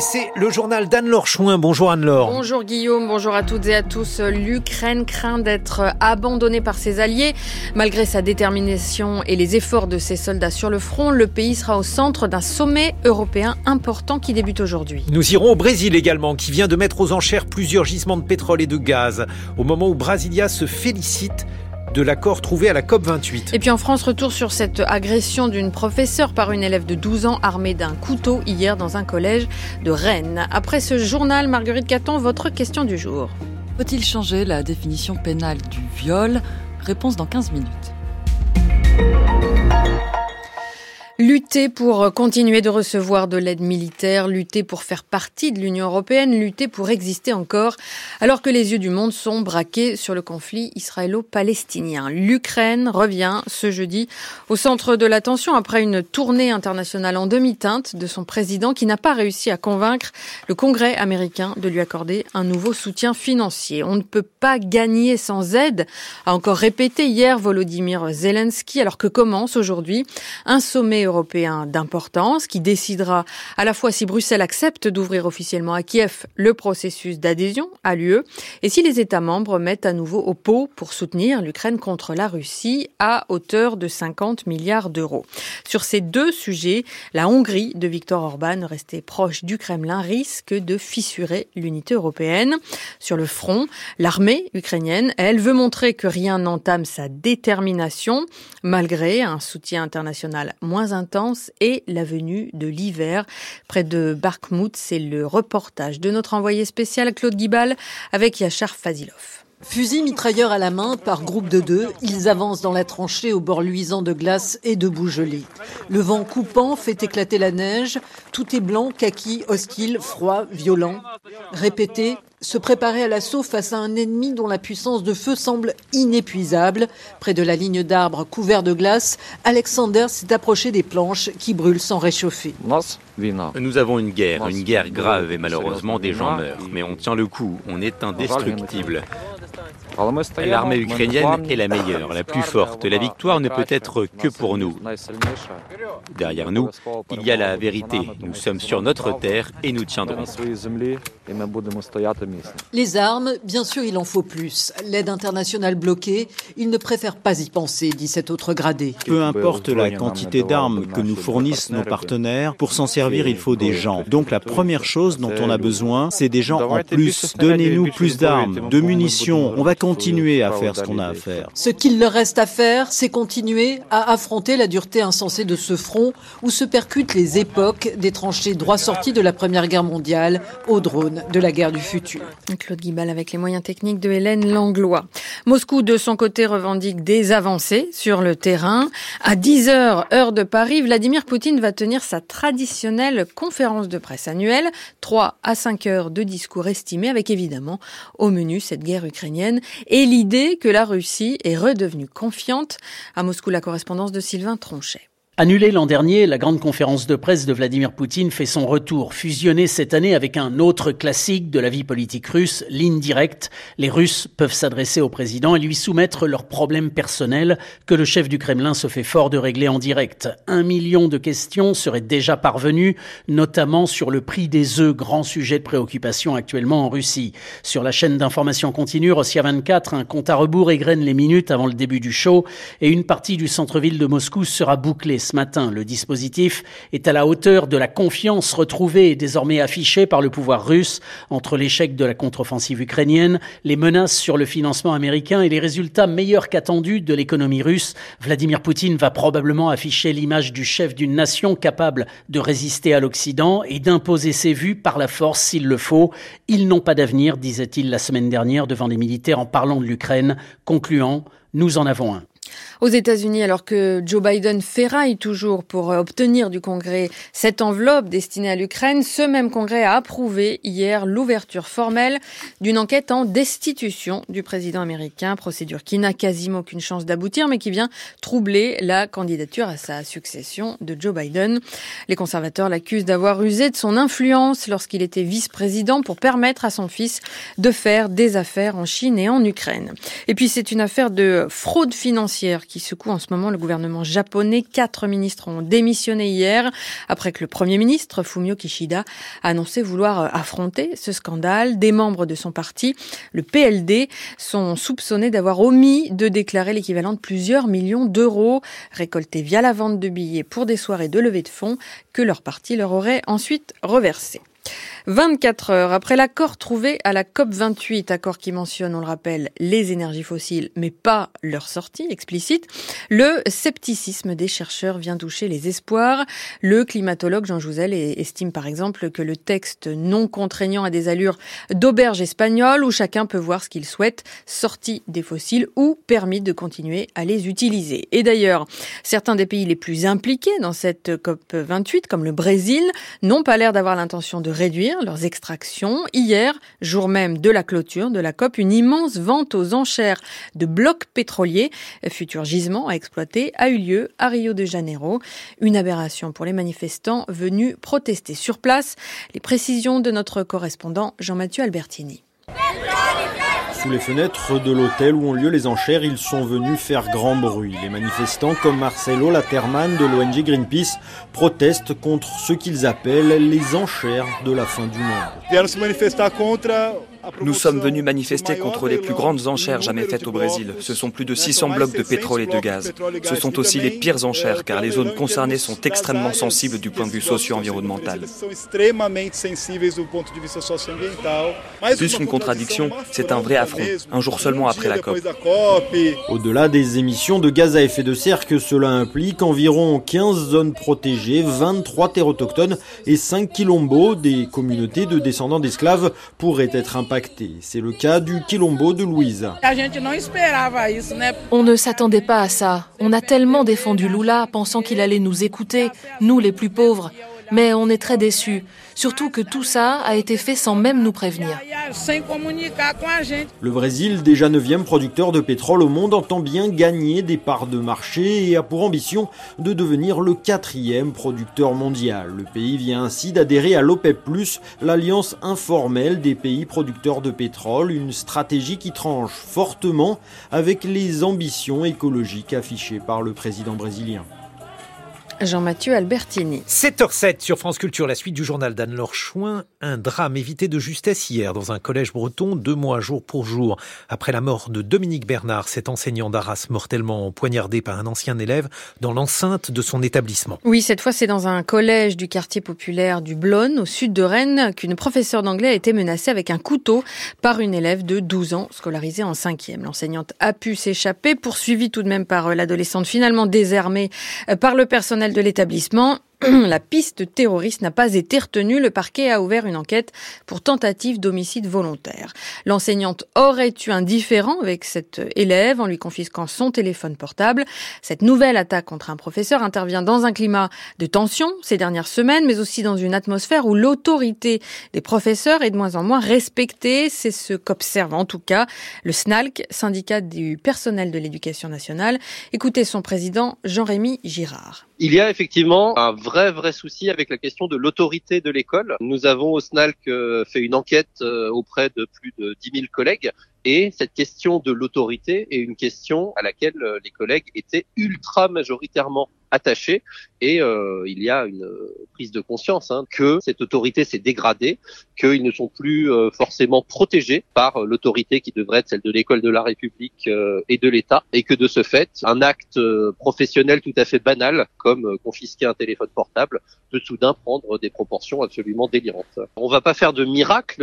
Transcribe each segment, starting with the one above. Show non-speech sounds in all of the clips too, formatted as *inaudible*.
Et c'est le journal d'Anne-Laure Chouin. Bonjour Anne-Laure. Bonjour Guillaume, bonjour à toutes et à tous. L'Ukraine craint d'être abandonnée par ses alliés. Malgré sa détermination et les efforts de ses soldats sur le front, le pays sera au centre d'un sommet européen important qui débute aujourd'hui. Nous irons au Brésil également, qui vient de mettre aux enchères plusieurs gisements de pétrole et de gaz, au moment où Brasilia se félicite de l'accord trouvé à la COP28. Et puis en France, retour sur cette agression d'une professeure par une élève de 12 ans armée d'un couteau hier dans un collège de Rennes. Après ce journal, Marguerite Caton, votre question du jour. Faut-il changer la définition pénale du viol? Réponse dans 15 minutes. Lutter pour continuer de recevoir de l'aide militaire, lutter pour faire partie de l'Union européenne, lutter pour exister encore, alors que les yeux du monde sont braqués sur le conflit israélo-palestinien. L'Ukraine revient ce jeudi au centre de l'attention après une tournée internationale en demi-teinte de son président qui n'a pas réussi à convaincre le Congrès américain de lui accorder un nouveau soutien financier. On ne peut pas gagner sans aide, a encore répété hier Volodymyr Zelensky, alors que commence aujourd'hui un sommet européen d'importance qui décidera à la fois si Bruxelles accepte d'ouvrir officiellement à Kiev le processus d'adhésion à l'UE et si les États membres mettent à nouveau au pot pour soutenir l'Ukraine contre la Russie à hauteur de 50 milliards d'euros. Sur ces deux sujets, la Hongrie de Viktor Orban, restée proche du Kremlin, risque de fissurer l'unité européenne. Sur le front, l'armée ukrainienne, elle, veut montrer que rien n'entame sa détermination, malgré un soutien international moins et la venue de l'hiver. Près de Barkmout, c'est le reportage de notre envoyé spécial Claude Guibal avec Yachar Fazilov. Fusil mitrailleur à la main, par groupe de deux, ils avancent dans la tranchée au bord luisant de glace et de boue gelée. Le vent coupant fait éclater la neige. Tout est blanc, kaki, hostile, froid, violent. Répété, se préparer à l'assaut face à un ennemi dont la puissance de feu semble inépuisable. Près de la ligne d'arbres couverts de glace, Alexander s'est approché des planches qui brûlent sans réchauffer. Nous avons une guerre, une guerre grave et malheureusement des gens meurent. Mais on tient le coup, on est indestructible. L'armée ukrainienne est la meilleure, la plus forte. La victoire ne peut être que pour nous. Derrière nous, il y a la vérité. Nous sommes sur notre terre et nous tiendrons. Les armes, bien sûr, il en faut plus. L'aide internationale bloquée, ils ne préfèrent pas y penser, dit cet autre gradé. Peu importe la quantité d'armes que nous fournissent nos partenaires, pour s'en servir, il faut des gens. Donc la première chose dont on a besoin, c'est des gens en plus. Donnez-nous plus d'armes, de munitions. On va continuer à faire ce qu'on a à faire. Ce qu'il leur reste à faire, c'est continuer à affronter la dureté insensée de ce front où se percutent les époques des tranchées droit sorties de la Première Guerre mondiale aux drones de la guerre du futur. Claude Guibal avec les moyens techniques de Hélène Langlois. Moscou, de son côté, revendique des avancées sur le terrain. À 10 heures, heure de Paris, Vladimir Poutine va tenir sa traditionnelle conférence de presse annuelle. 3 à 5 heures de discours estimés avec évidemment au menu cette guerre ukrainienne et l'idée que la Russie est redevenue confiante. À Moscou, la correspondance de Sylvain Tronchet. Annulée l'an dernier, la grande conférence de presse de Vladimir Poutine fait son retour, fusionnée cette année avec un autre classique de la vie politique russe, l'indirect. Les Russes peuvent s'adresser au président et lui soumettre leurs problèmes personnels que le chef du Kremlin se fait fort de régler en direct. Un million de questions seraient déjà parvenues, notamment sur le prix des œufs, grand sujet de préoccupation actuellement en Russie. Sur la chaîne d'information continue, Rossia 24, un compte à rebours égrène les minutes avant le début du show et une partie du centre-ville de Moscou sera bouclée ce matin. Le dispositif est à la hauteur de la confiance retrouvée et désormais affichée par le pouvoir russe entre l'échec de la contre-offensive ukrainienne, les menaces sur le financement américain et les résultats meilleurs qu'attendus de l'économie russe. Vladimir Poutine va probablement afficher l'image du chef d'une nation capable de résister à l'Occident et d'imposer ses vues par la force s'il le faut. Ils n'ont pas d'avenir, disait-il la semaine dernière devant les militaires en parlant de l'Ukraine, concluant Nous en avons un. Aux États-Unis, alors que Joe Biden ferraille toujours pour obtenir du Congrès cette enveloppe destinée à l'Ukraine, ce même Congrès a approuvé hier l'ouverture formelle d'une enquête en destitution du président américain, procédure qui n'a quasiment aucune chance d'aboutir, mais qui vient troubler la candidature à sa succession de Joe Biden. Les conservateurs l'accusent d'avoir usé de son influence lorsqu'il était vice-président pour permettre à son fils de faire des affaires en Chine et en Ukraine. Et puis c'est une affaire de fraude financière financière qui secoue en ce moment le gouvernement japonais. Quatre ministres ont démissionné hier après que le Premier ministre Fumio Kishida a annoncé vouloir affronter ce scandale. Des membres de son parti, le PLD, sont soupçonnés d'avoir omis de déclarer l'équivalent de plusieurs millions d'euros récoltés via la vente de billets pour des soirées de levée de fonds que leur parti leur aurait ensuite reversés. 24 heures après l'accord trouvé à la COP28, accord qui mentionne, on le rappelle, les énergies fossiles, mais pas leur sortie explicite, le scepticisme des chercheurs vient toucher les espoirs. Le climatologue Jean Jouzel estime par exemple que le texte non contraignant a des allures d'auberge espagnole où chacun peut voir ce qu'il souhaite, sorti des fossiles ou permis de continuer à les utiliser. Et d'ailleurs, certains des pays les plus impliqués dans cette COP28, comme le Brésil, n'ont pas l'air d'avoir l'intention de réduire leurs extractions. Hier, jour même de la clôture de la COP, une immense vente aux enchères de blocs pétroliers, futur gisement à exploiter, a eu lieu à Rio de Janeiro. Une aberration pour les manifestants venus protester sur place. Les précisions de notre correspondant Jean-Mathieu Albertini. Sous les fenêtres de l'hôtel où ont lieu les enchères, ils sont venus faire grand bruit. Les manifestants, comme Marcelo Laterman de l'ONG Greenpeace, protestent contre ce qu'ils appellent les enchères de la fin du monde. Nous sommes venus manifester contre les plus grandes enchères jamais faites au Brésil. Ce sont plus de 600 blocs de pétrole et de gaz. Ce sont aussi les pires enchères car les zones concernées sont extrêmement sensibles du point de vue socio-environnemental. Plus qu'une contradiction, c'est un vrai affront, un jour seulement après la COP. Au-delà des émissions de gaz à effet de serre que cela implique, environ 15 zones protégées, 23 terres autochtones et 5 quilombos, des communautés de descendants d'esclaves, pourraient être impactées c'est le cas du Quilombo de Louise. On ne s'attendait pas à ça. On a tellement défendu Lula pensant qu'il allait nous écouter, nous les plus pauvres. Mais on est très déçus, surtout que tout ça a été fait sans même nous prévenir. Le Brésil, déjà neuvième producteur de pétrole au monde, entend bien gagner des parts de marché et a pour ambition de devenir le quatrième producteur mondial. Le pays vient ainsi d'adhérer à l'OPEP+, l'alliance informelle des pays producteurs de pétrole, une stratégie qui tranche fortement avec les ambitions écologiques affichées par le président brésilien. Jean-Mathieu Albertini. 7h07 sur France Culture, la suite du journal d'Anne-Laure Chouin. Un drame évité de justesse hier dans un collège breton, deux mois jour pour jour. Après la mort de Dominique Bernard, cet enseignant d'Arras mortellement poignardé par un ancien élève dans l'enceinte de son établissement. Oui, cette fois c'est dans un collège du quartier populaire du Blône, au sud de Rennes, qu'une professeure d'anglais a été menacée avec un couteau par une élève de 12 ans scolarisée en cinquième. L'enseignante a pu s'échapper, poursuivie tout de même par l'adolescente finalement désarmée par le personnel de l'établissement *clears throat* la piste terroriste n'a pas été retenue. Le parquet a ouvert une enquête pour tentative d'homicide volontaire. L'enseignante aurait eu un différend avec cette élève en lui confisquant son téléphone portable? Cette nouvelle attaque contre un professeur intervient dans un climat de tension ces dernières semaines, mais aussi dans une atmosphère où l'autorité des professeurs est de moins en moins respectée. C'est ce qu'observe en tout cas le SNALC, syndicat du personnel de l'éducation nationale. Écoutez son président Jean-Rémy Girard. Il y a effectivement un vrai souci avec la question de l'autorité de l'école. Nous avons au SNALC euh, fait une enquête euh, auprès de plus de 10 000 collègues et cette question de l'autorité est une question à laquelle euh, les collègues étaient ultra majoritairement attachés. Et euh, il y a une prise de conscience hein, que cette autorité s'est dégradée, qu'ils ne sont plus euh, forcément protégés par l'autorité qui devrait être celle de l'école de la République et de l'État, et que de ce fait, un acte professionnel tout à fait banal, comme confisquer un téléphone portable, peut soudain prendre des proportions absolument délirantes. On va pas faire de miracle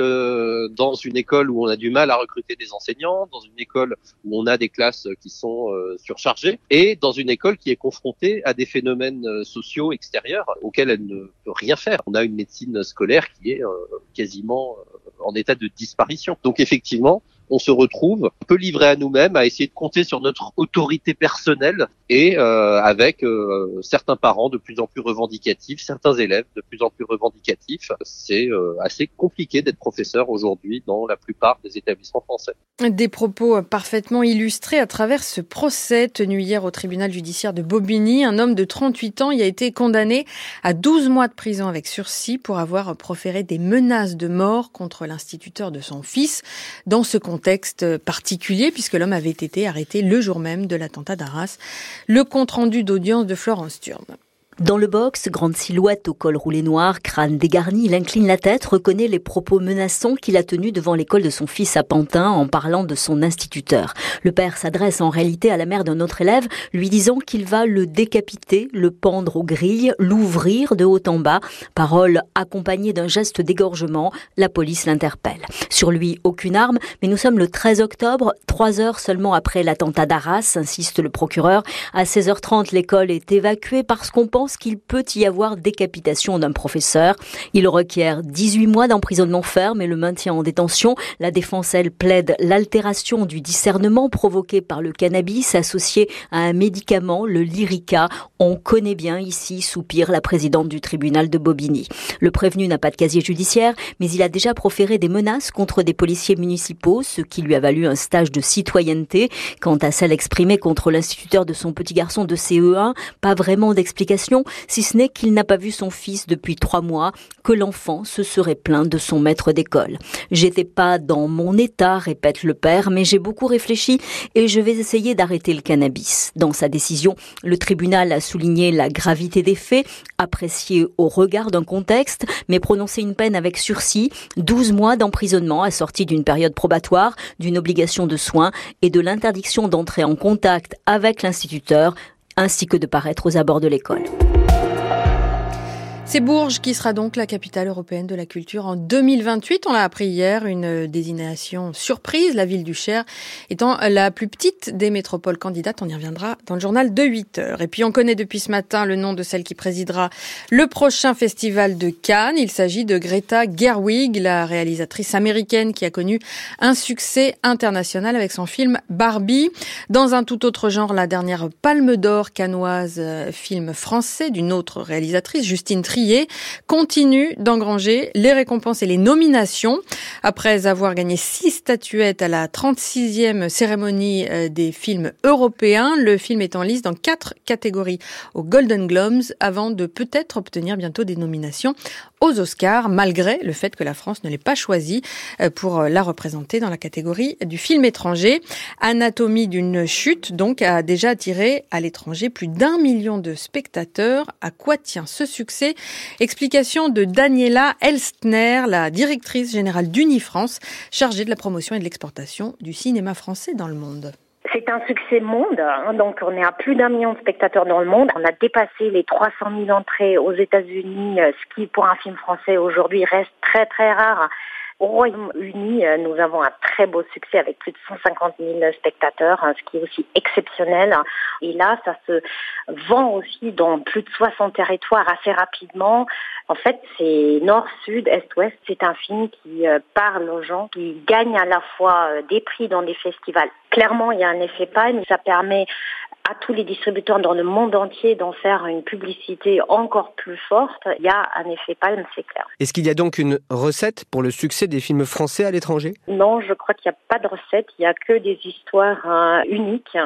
dans une école où on a du mal à recruter des enseignants, dans une école où on a des classes qui sont euh, surchargées, et dans une école qui est confrontée à des phénomènes euh, sociaux extérieurs auxquels elle ne peut rien faire. On a une médecine scolaire qui est euh, quasiment en état de disparition. Donc effectivement, on se retrouve un peu livré à nous-mêmes, à essayer de compter sur notre autorité personnelle et euh, avec euh, certains parents de plus en plus revendicatifs, certains élèves de plus en plus revendicatifs. C'est euh, assez compliqué d'être professeur aujourd'hui dans la plupart des établissements français. Des propos parfaitement illustrés à travers ce procès tenu hier au tribunal judiciaire de Bobigny. Un homme de 38 ans y a été condamné à 12 mois de prison avec sursis pour avoir proféré des menaces de mort contre l'instituteur de son fils. Dans ce contexte, contexte particulier puisque l'homme avait été arrêté le jour même de l'attentat d'Arras. Le compte-rendu d'audience de Florence Thurne. Dans le box, grande silhouette au col roulé noir, crâne dégarni, il incline la tête, reconnaît les propos menaçants qu'il a tenus devant l'école de son fils à Pantin en parlant de son instituteur. Le père s'adresse en réalité à la mère d'un autre élève, lui disant qu'il va le décapiter, le pendre aux grilles, l'ouvrir de haut en bas. Parole accompagnée d'un geste d'égorgement, la police l'interpelle. Sur lui, aucune arme, mais nous sommes le 13 octobre, trois heures seulement après l'attentat d'Arras, insiste le procureur. À 16h30, l'école est évacuée parce qu'on pense qu'il peut y avoir décapitation d'un professeur. Il requiert 18 mois d'emprisonnement ferme et le maintien en détention. La défense, elle, plaide l'altération du discernement provoqué par le cannabis associé à un médicament, le Lyrica. On connaît bien ici, soupire la présidente du tribunal de Bobigny. Le prévenu n'a pas de casier judiciaire, mais il a déjà proféré des menaces contre des policiers municipaux, ce qui lui a valu un stage de citoyenneté. Quant à celle exprimée contre l'instituteur de son petit garçon de CE1, pas vraiment d'explication si ce n'est qu'il n'a pas vu son fils depuis trois mois, que l'enfant se serait plaint de son maître d'école. J'étais pas dans mon état, répète le père, mais j'ai beaucoup réfléchi et je vais essayer d'arrêter le cannabis. Dans sa décision, le tribunal a souligné la gravité des faits, apprécié au regard d'un contexte, mais prononcé une peine avec sursis, 12 mois d'emprisonnement assorti d'une période probatoire, d'une obligation de soins et de l'interdiction d'entrer en contact avec l'instituteur ainsi que de paraître aux abords de l'école. C'est Bourges qui sera donc la capitale européenne de la culture en 2028. On l'a appris hier, une désignation surprise, la ville du Cher étant la plus petite des métropoles candidates. On y reviendra dans le journal de 8 heures. Et puis on connaît depuis ce matin le nom de celle qui présidera le prochain festival de Cannes. Il s'agit de Greta Gerwig, la réalisatrice américaine qui a connu un succès international avec son film Barbie. Dans un tout autre genre, la dernière Palme d'Or cannoise, euh, film français d'une autre réalisatrice, Justine Continue d'engranger les récompenses et les nominations. Après avoir gagné six statuettes à la 36e cérémonie euh, des films européens, le film est en liste dans quatre catégories aux Golden Globes avant de peut-être obtenir bientôt des nominations aux Oscars, malgré le fait que la France ne l'ait pas choisi euh, pour euh, la représenter dans la catégorie du film étranger. Anatomie d'une chute, donc, a déjà attiré à l'étranger plus d'un million de spectateurs. À quoi tient ce succès? Explication de Daniela Elstner, la directrice générale d'Unifrance, chargée de la promotion et de l'exportation du cinéma français dans le monde. C'est un succès monde, hein. donc on est à plus d'un million de spectateurs dans le monde. On a dépassé les 300 000 entrées aux États-Unis, euh, ce qui pour un film français aujourd'hui reste très très rare. Au Royaume-Uni, euh, nous avons un très beau succès avec plus de 150 000 spectateurs, hein, ce qui est aussi exceptionnel. Et là, ça se vend aussi dans plus de 60 territoires assez rapidement. En fait, c'est nord, sud, est, ouest. C'est un film qui euh, parle aux gens, qui gagne à la fois euh, des prix dans des festivals. Clairement, il y a un effet palme. Ça permet à tous les distributeurs dans le monde entier d'en faire une publicité encore plus forte, il y a un effet palme, c'est clair. Est-ce qu'il y a donc une recette pour le succès des films français à l'étranger? Non, je crois qu'il n'y a pas de recette, il n'y a que des histoires hein, uniques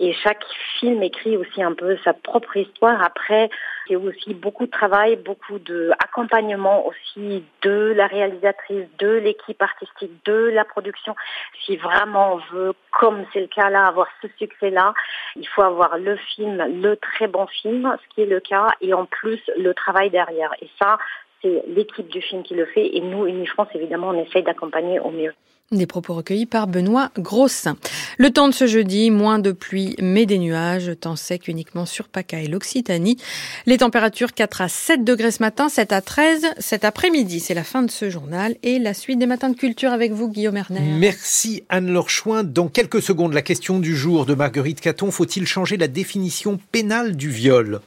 et chaque film écrit aussi un peu sa propre histoire. Après, il y a aussi beaucoup de travail, beaucoup d'accompagnement aussi de la réalisatrice, de l'équipe artistique, de la production. Si vraiment on veut, comme c'est le cas là, avoir ce succès-là, il faut avoir le film, le très bon film, ce qui est le cas, et en plus le travail derrière. Et ça, c'est l'équipe du film qui le fait, et nous, Unifrance, évidemment, on essaye d'accompagner au mieux. Des propos recueillis par Benoît Grossin. Le temps de ce jeudi, moins de pluie mais des nuages, temps sec uniquement sur PACA et l'Occitanie. Les températures 4 à 7 degrés ce matin, 7 à 13 cet après-midi. C'est la fin de ce journal et la suite des matins de culture avec vous, Guillaume Erner. Merci Anne-Laure Chouin. Dans quelques secondes, la question du jour de Marguerite Caton. Faut-il changer la définition pénale du viol?